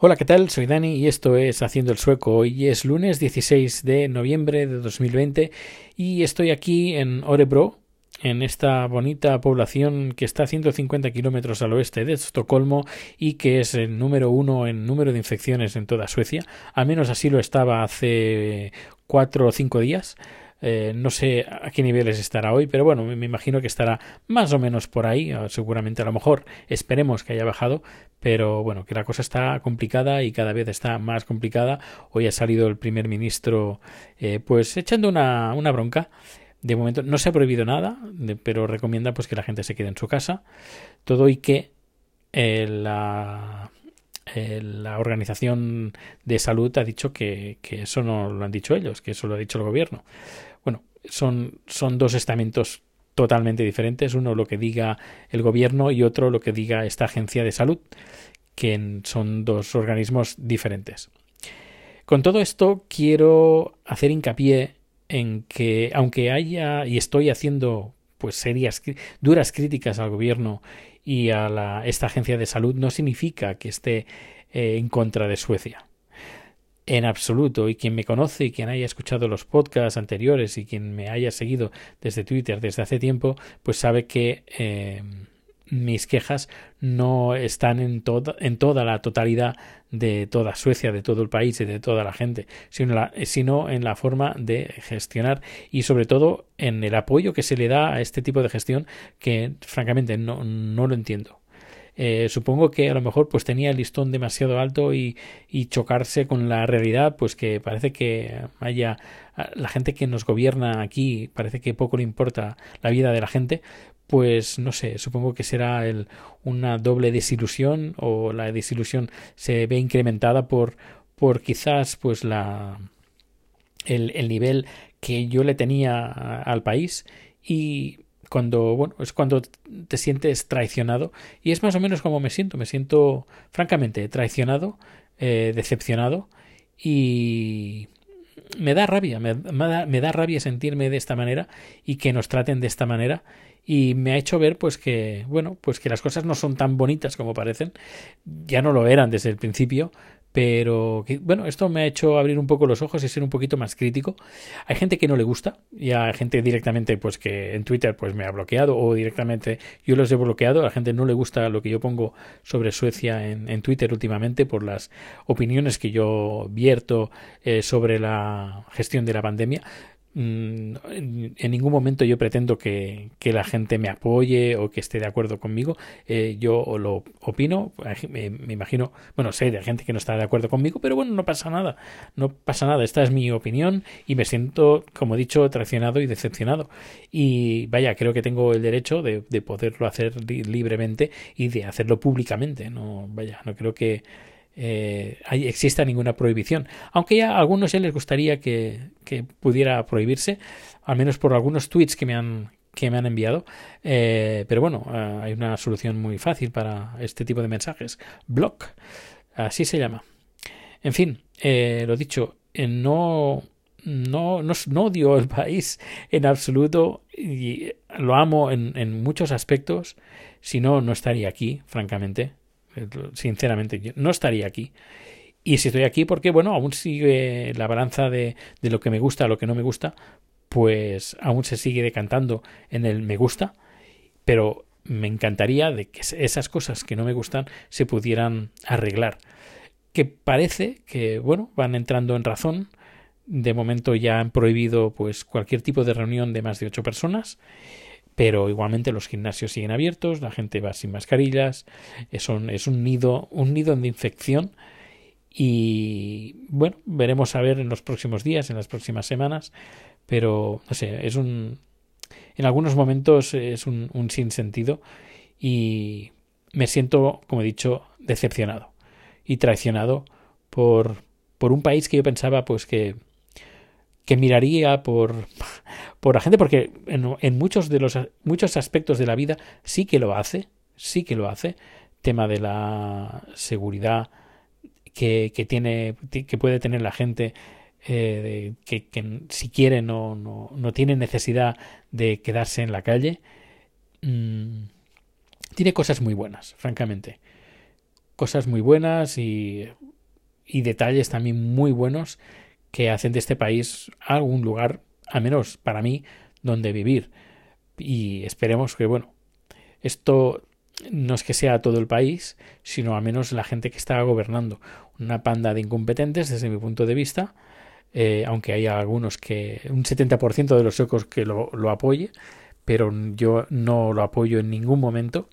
Hola, ¿qué tal? Soy Dani y esto es Haciendo el Sueco. Hoy es lunes 16 de noviembre de 2020 y estoy aquí en Orebro, en esta bonita población que está a 150 kilómetros al oeste de Estocolmo y que es el número uno en número de infecciones en toda Suecia. Al menos así lo estaba hace cuatro o cinco días. Eh, no sé a qué niveles estará hoy, pero bueno, me imagino que estará más o menos por ahí. Seguramente a lo mejor esperemos que haya bajado, pero bueno, que la cosa está complicada y cada vez está más complicada. Hoy ha salido el primer ministro, eh, pues echando una, una bronca. De momento no se ha prohibido nada, pero recomienda pues que la gente se quede en su casa. Todo y que eh, la la Organización de Salud ha dicho que, que, eso no lo han dicho ellos, que eso lo ha dicho el gobierno. Bueno, son, son dos estamentos totalmente diferentes, uno lo que diga el gobierno y otro lo que diga esta agencia de salud, que son dos organismos diferentes. Con todo esto quiero hacer hincapié en que aunque haya y estoy haciendo pues serias duras críticas al gobierno y a la, esta agencia de salud no significa que esté eh, en contra de Suecia en absoluto. Y quien me conoce y quien haya escuchado los podcasts anteriores y quien me haya seguido desde Twitter desde hace tiempo, pues sabe que eh, mis quejas no están en, toda, en toda la totalidad de toda Suecia, de todo el país y de toda la gente, sino, la, sino en la forma de gestionar y sobre todo en el apoyo que se le da a este tipo de gestión que francamente no, no lo entiendo. Eh, supongo que a lo mejor pues tenía el listón demasiado alto y, y, chocarse con la realidad pues que parece que haya la gente que nos gobierna aquí parece que poco le importa la vida de la gente pues no sé supongo que será el, una doble desilusión o la desilusión se ve incrementada por por quizás pues la el, el nivel que yo le tenía al país y cuando, bueno, es cuando te sientes traicionado y es más o menos como me siento, me siento francamente traicionado, eh, decepcionado y me da rabia, me, da, me, da, rabia sentirme de esta manera y que nos traten de esta manera y me ha hecho ver pues que bueno pues que las cosas no son tan bonitas como parecen. Ya no lo eran desde el principio pero bueno, esto me ha hecho abrir un poco los ojos y ser un poquito más crítico. Hay gente que no le gusta y hay gente directamente pues que en Twitter pues me ha bloqueado o directamente yo los he bloqueado. A la gente no le gusta lo que yo pongo sobre Suecia en, en Twitter últimamente por las opiniones que yo vierto eh, sobre la gestión de la pandemia. Mm, en ningún momento yo pretendo que, la gente me apoye o que esté de acuerdo conmigo. Eh, yo lo opino, me, me, imagino, bueno, sé de gente que no está de acuerdo conmigo, pero bueno, no pasa nada, no pasa nada. Esta es mi opinión y me siento, como he dicho, traicionado y decepcionado. Y vaya, creo que tengo el derecho de, de poderlo hacer libremente y de hacerlo públicamente. No, vaya, no creo que eh, exista ninguna prohibición. Aunque ya a algunos ya les gustaría que, que, pudiera prohibirse, al menos por algunos tweets que me han, que me han enviado. Eh, pero bueno, eh, hay una solución muy fácil para este tipo de mensajes. Block, así se llama. En fin, eh, lo dicho, eh, no, no, no, no, odio el país en absoluto y lo amo en, en muchos aspectos. Si no, no estaría aquí, francamente sinceramente, no estaría aquí. Y si estoy aquí, porque bueno, aún sigue la balanza de, de lo que me gusta a lo que no me gusta, pues aún se sigue decantando en el me gusta, pero me encantaría de que esas cosas que no me gustan se pudieran arreglar. Que parece que, bueno, van entrando en razón. De momento ya han prohibido pues cualquier tipo de reunión de más de ocho personas pero igualmente los gimnasios siguen abiertos, la gente va sin mascarillas, es un, es un nido, un nido de infección y bueno, veremos a ver en los próximos días, en las próximas semanas, pero no sé, es un en algunos momentos es un, un sinsentido y me siento, como he dicho, decepcionado y traicionado por, por un país que yo pensaba pues que que miraría por, por la gente, porque en, muchos de los muchos aspectos de la vida sí que lo hace, sí que lo hace. Tema de la seguridad que, que tiene, que puede tener la gente, eh, que, que, si quiere no, no, no, tiene necesidad de quedarse en la calle. Mm, tiene cosas muy buenas, francamente. Cosas muy buenas y y detalles también muy buenos que hacen de este país algún lugar, al menos para mí, donde vivir. Y esperemos que, bueno, esto no es que sea todo el país, sino al menos la gente que está gobernando. Una panda de incompetentes desde mi punto de vista, eh, aunque haya algunos que, un 70% de los suecos que lo, lo apoye, pero yo no lo apoyo en ningún momento.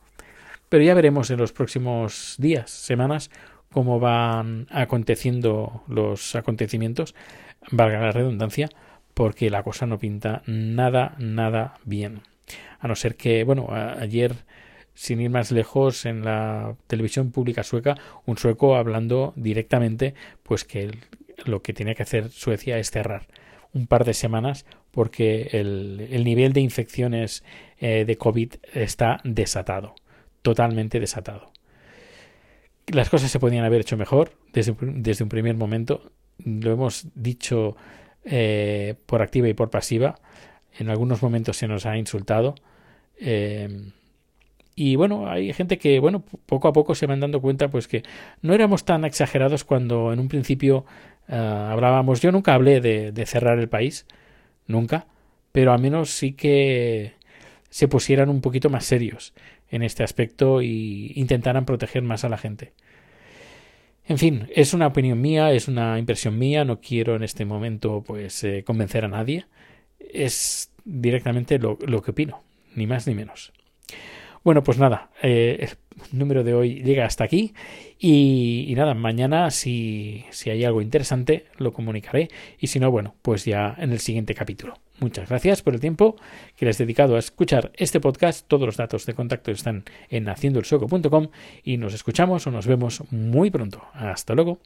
Pero ya veremos en los próximos días, semanas, cómo van aconteciendo los acontecimientos, valga la redundancia, porque la cosa no pinta nada, nada bien. A no ser que, bueno, ayer, sin ir más lejos, en la televisión pública sueca, un sueco hablando directamente, pues que lo que tiene que hacer Suecia es cerrar un par de semanas porque el, el nivel de infecciones eh, de COVID está desatado, totalmente desatado. Las cosas se podían haber hecho mejor desde, desde un primer momento. Lo hemos dicho eh, por activa y por pasiva. En algunos momentos se nos ha insultado. Eh, y bueno, hay gente que, bueno, poco a poco se van dando cuenta, pues que no éramos tan exagerados cuando en un principio eh, hablábamos. Yo nunca hablé de, de, cerrar el país, nunca, pero al menos sí que se pusieran un poquito más serios en este aspecto y intentaran proteger más a la gente. En fin, es una opinión mía, es una impresión mía, no quiero en este momento pues eh, convencer a nadie. Es directamente lo, lo, que opino, ni más ni menos. Bueno, pues nada, eh, el número de hoy llega hasta aquí y, nada, mañana si, si hay algo interesante lo comunicaré y si no, bueno, pues ya en el siguiente capítulo. Muchas gracias por el tiempo que les he dedicado a escuchar este podcast. Todos los datos de contacto están en haciendoelsoco.com y nos escuchamos o nos vemos muy pronto. Hasta luego.